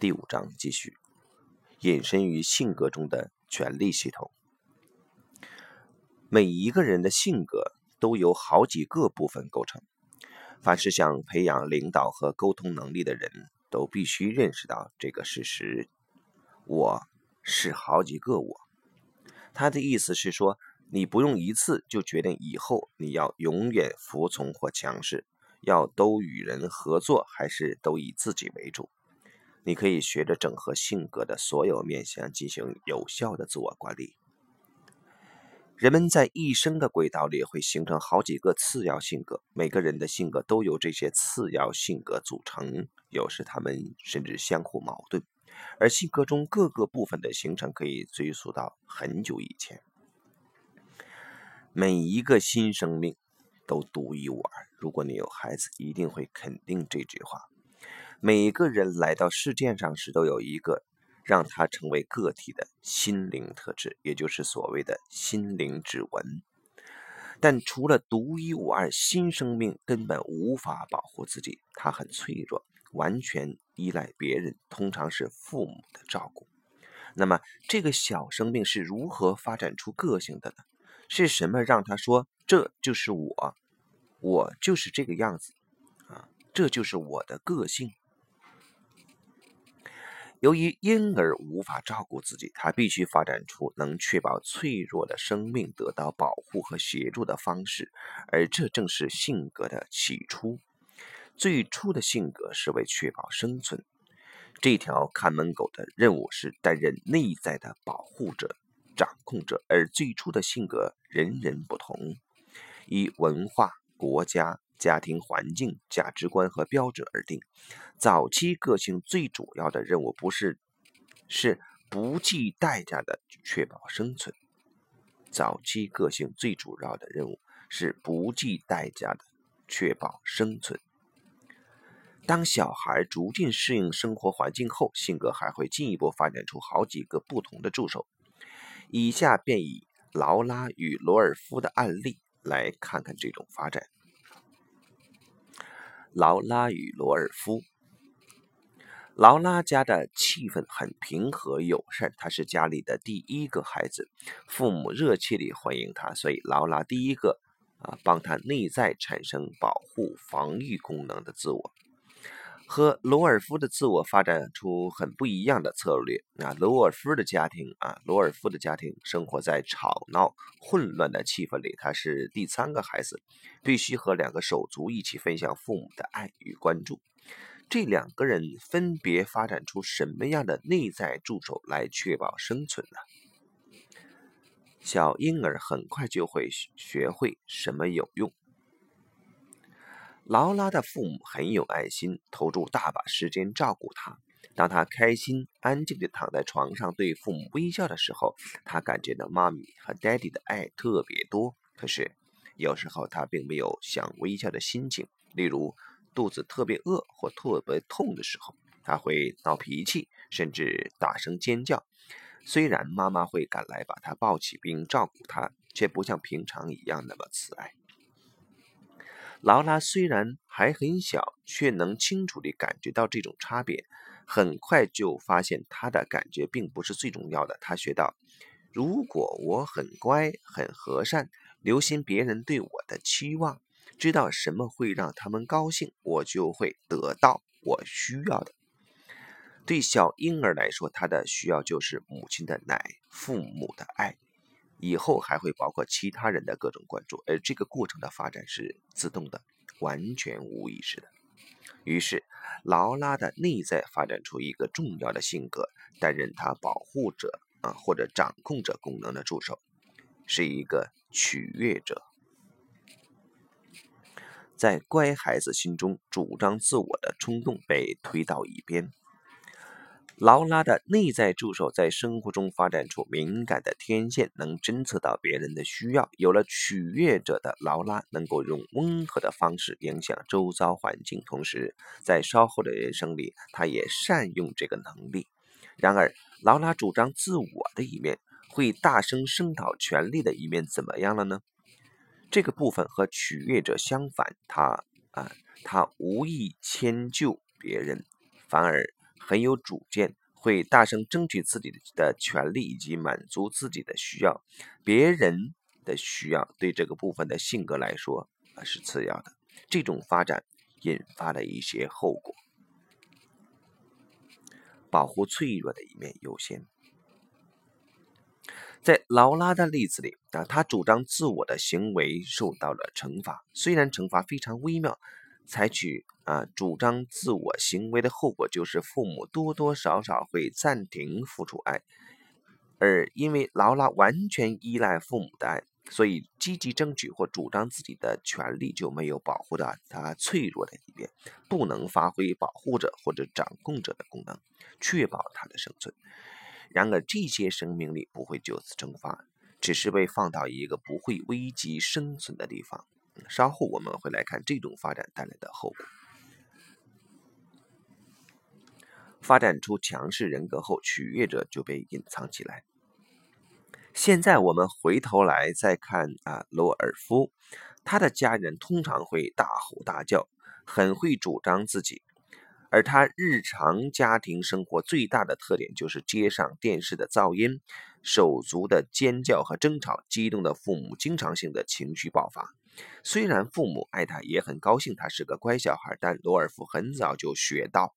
第五章继续，隐身于性格中的权力系统。每一个人的性格都由好几个部分构成。凡是想培养领导和沟通能力的人，都必须认识到这个事实：我是好几个我。他的意思是说，你不用一次就决定以后你要永远服从或强势，要都与人合作，还是都以自己为主。你可以学着整合性格的所有面向，进行有效的自我管理。人们在一生的轨道里会形成好几个次要性格，每个人的性格都由这些次要性格组成，有时他们甚至相互矛盾。而性格中各个部分的形成可以追溯到很久以前。每一个新生命都独一无二。如果你有孩子，一定会肯定这句话。每个人来到世界上时，都有一个让他成为个体的心灵特质，也就是所谓的心灵指纹。但除了独一无二，新生命根本无法保护自己，他很脆弱，完全依赖别人，通常是父母的照顾。那么，这个小生命是如何发展出个性的呢？是什么让他说这就是我，我就是这个样子啊？这就是我的个性。由于婴儿无法照顾自己，他必须发展出能确保脆弱的生命得到保护和协助的方式，而这正是性格的起初。最初的性格是为确保生存。这条看门狗的任务是担任内在的保护者、掌控者，而最初的性格人人不同，以文化、国家。家庭环境、价值观和标准而定。早期个性最主要的任务不是是不计代价的确保生存。早期个性最主要的任务是不计代价的确保生存。当小孩逐渐适应生活环境后，性格还会进一步发展出好几个不同的助手。以下便以劳拉与罗尔夫的案例来看看这种发展。劳拉与罗尔夫。劳拉家的气氛很平和友善，她是家里的第一个孩子，父母热切地欢迎她，所以劳拉第一个啊帮她内在产生保护防御功能的自我。和罗尔夫的自我发展出很不一样的策略。啊，罗尔夫的家庭啊，罗尔夫的家庭生活在吵闹、混乱的气氛里。他是第三个孩子，必须和两个手足一起分享父母的爱与关注。这两个人分别发展出什么样的内在助手来确保生存呢？小婴儿很快就会学会什么有用。劳拉的父母很有爱心，投入大把时间照顾她。当她开心、安静地躺在床上对父母微笑的时候，她感觉到妈咪和 daddy 的爱特别多。可是，有时候她并没有想微笑的心情。例如，肚子特别饿或特别痛的时候，她会闹脾气，甚至大声尖叫。虽然妈妈会赶来把她抱起并照顾她，却不像平常一样那么慈爱。劳拉虽然还很小，却能清楚地感觉到这种差别。很快就发现，她的感觉并不是最重要的。她学到，如果我很乖、很和善，留心别人对我的期望，知道什么会让他们高兴，我就会得到我需要的。对小婴儿来说，他的需要就是母亲的奶、父母的爱。以后还会包括其他人的各种关注，而这个过程的发展是自动的，完全无意识的。于是，劳拉的内在发展出一个重要的性格，担任她保护者啊或者掌控者功能的助手，是一个取悦者。在乖孩子心中，主张自我的冲动被推到一边。劳拉的内在助手在生活中发展出敏感的天线，能侦测到别人的需要。有了取悦者的劳拉，能够用温和的方式影响周遭环境，同时在稍后的人生里，他也善用这个能力。然而，劳拉主张自我的一面，会大声声讨权力的一面，怎么样了呢？这个部分和取悦者相反，他啊，他无意迁就别人，反而。很有主见，会大声争取自己的权利以及满足自己的需要。别人的需要对这个部分的性格来说是次要的。这种发展引发了一些后果。保护脆弱的一面优先。在劳拉的例子里啊，他主张自我的行为受到了惩罚，虽然惩罚非常微妙。采取啊主张自我行为的后果就是父母多多少少会暂停付出爱，而因为劳拉完全依赖父母的爱，所以积极争取或主张自己的权利就没有保护到他脆弱的一面，不能发挥保护者或者掌控者的功能，确保他的生存。然而这些生命力不会就此蒸发，只是被放到一个不会危及生存的地方。稍后我们会来看这种发展带来的后果。发展出强势人格后，取悦者就被隐藏起来。现在我们回头来再看啊，罗尔夫，他的家人通常会大吼大叫，很会主张自己，而他日常家庭生活最大的特点就是街上电视的噪音、手足的尖叫和争吵，激动的父母经常性的情绪爆发。虽然父母爱他，也很高兴他是个乖小孩，但罗尔夫很早就学到：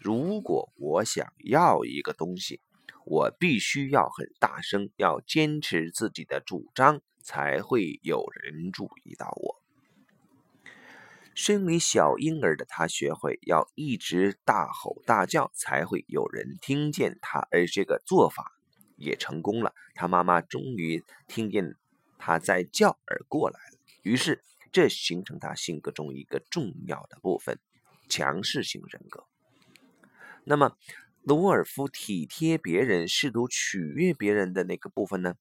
如果我想要一个东西，我必须要很大声，要坚持自己的主张，才会有人注意到我。身为小婴儿的他，学会要一直大吼大叫，才会有人听见他，而这个做法也成功了。他妈妈终于听见他在叫而过来了。于是，这形成他性格中一个重要的部分——强势型人格。那么，罗尔夫体贴别人、试图取悦别人的那个部分呢？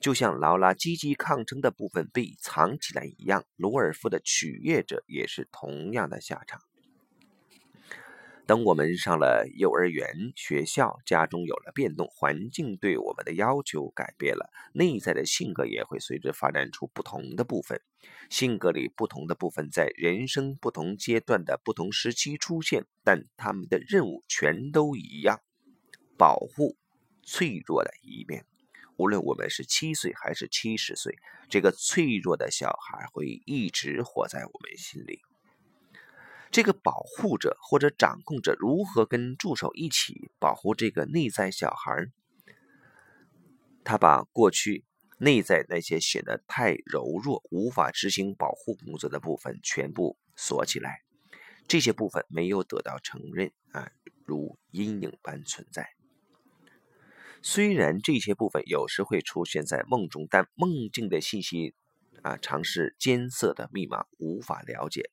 就像劳拉积极抗争的部分被藏起来一样，罗尔夫的取悦者也是同样的下场。等我们上了幼儿园、学校，家中有了变动，环境对我们的要求改变了，内在的性格也会随之发展出不同的部分。性格里不同的部分在人生不同阶段的不同时期出现，但他们的任务全都一样：保护脆弱的一面。无论我们是七岁还是七十岁，这个脆弱的小孩会一直活在我们心里。这个保护者或者掌控者如何跟助手一起保护这个内在小孩？他把过去内在那些显得太柔弱、无法执行保护工作的部分全部锁起来，这些部分没有得到承认啊，如阴影般存在。虽然这些部分有时会出现在梦中，但梦境的信息啊，常是艰涩的密码，无法了解。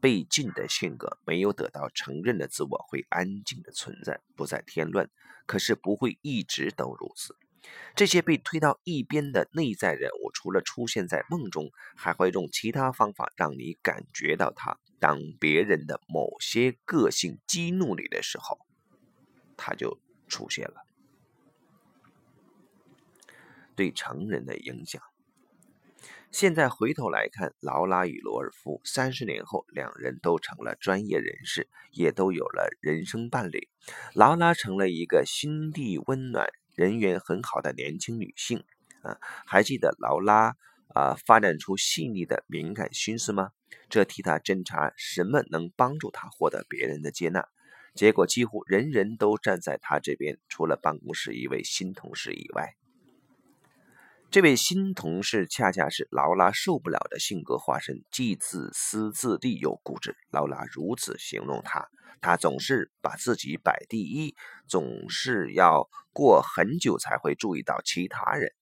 被禁的性格，没有得到承认的自我会安静的存在，不再添乱。可是不会一直都如此。这些被推到一边的内在人物，除了出现在梦中，还会用其他方法让你感觉到他。当别人的某些个性激怒你的时候，他就出现了。对成人的影响。现在回头来看，劳拉与罗尔夫三十年后，两人都成了专业人士，也都有了人生伴侣。劳拉成了一个心地温暖、人缘很好的年轻女性。啊，还记得劳拉啊发展出细腻的敏感心思吗？这替她侦查什么能帮助她获得别人的接纳。结果几乎人人都站在她这边，除了办公室一位新同事以外。这位新同事恰恰是劳拉受不了的性格化身，既自私自利又固执。劳拉如此形容他：他总是把自己摆第一，总是要过很久才会注意到其他人。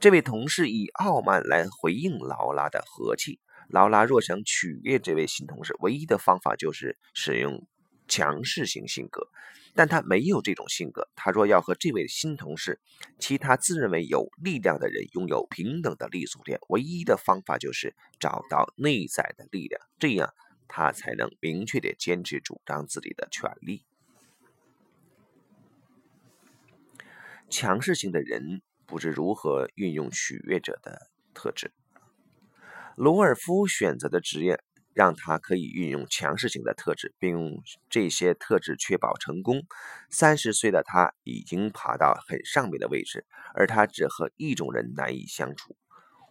这位同事以傲慢来回应劳拉的和气。劳拉若想取悦这位新同事，唯一的方法就是使用强势型性格。但他没有这种性格。他若要和这位新同事、其他自认为有力量的人拥有平等的立足点，唯一的方法就是找到内在的力量，这样他才能明确地坚持主张自己的权利。强势型的人不知如何运用取悦者的特质。罗尔夫选择的职业让他可以运用强势型的特质，并用这些特质确保成功。三十岁的他已经爬到很上面的位置，而他只和一种人难以相处，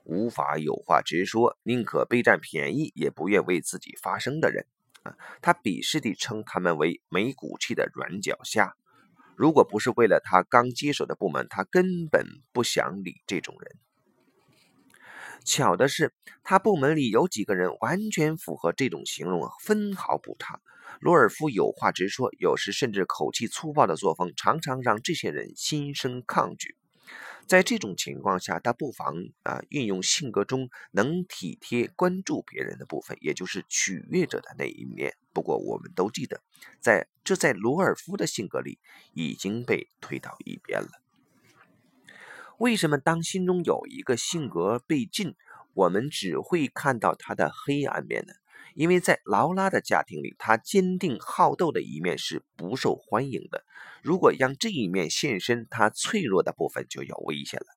无法有话直说，宁可被占便宜，也不愿为自己发声的人。啊，他鄙视地称他们为没骨气的软脚虾。如果不是为了他刚接手的部门，他根本不想理这种人。巧的是，他部门里有几个人完全符合这种形容，分毫不差。罗尔夫有话直说，有时甚至口气粗暴的作风，常常让这些人心生抗拒。在这种情况下，他不妨啊运用性格中能体贴、关注别人的部分，也就是取悦者的那一面。不过，我们都记得，在这在罗尔夫的性格里已经被推到一边了。为什么当心中有一个性格被禁，我们只会看到他的黑暗面呢？因为在劳拉的家庭里，他坚定好斗的一面是不受欢迎的。如果让这一面现身，他脆弱的部分就有危险了，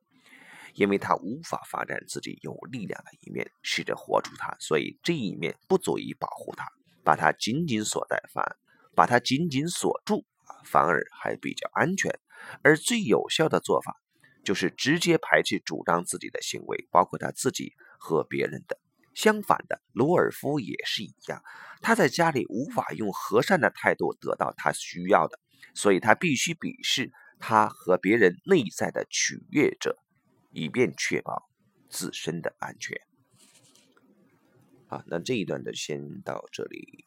因为他无法发展自己有力量的一面，试着活出他，所以这一面不足以保护他，把他紧紧锁在反，把他紧紧锁住反而还比较安全。而最有效的做法，就是直接排斥主张自己的行为，包括他自己和别人的。相反的，罗尔夫也是一样。他在家里无法用和善的态度得到他需要的，所以他必须鄙视他和别人内在的取悦者，以便确保自身的安全。好，那这一段就先到这里。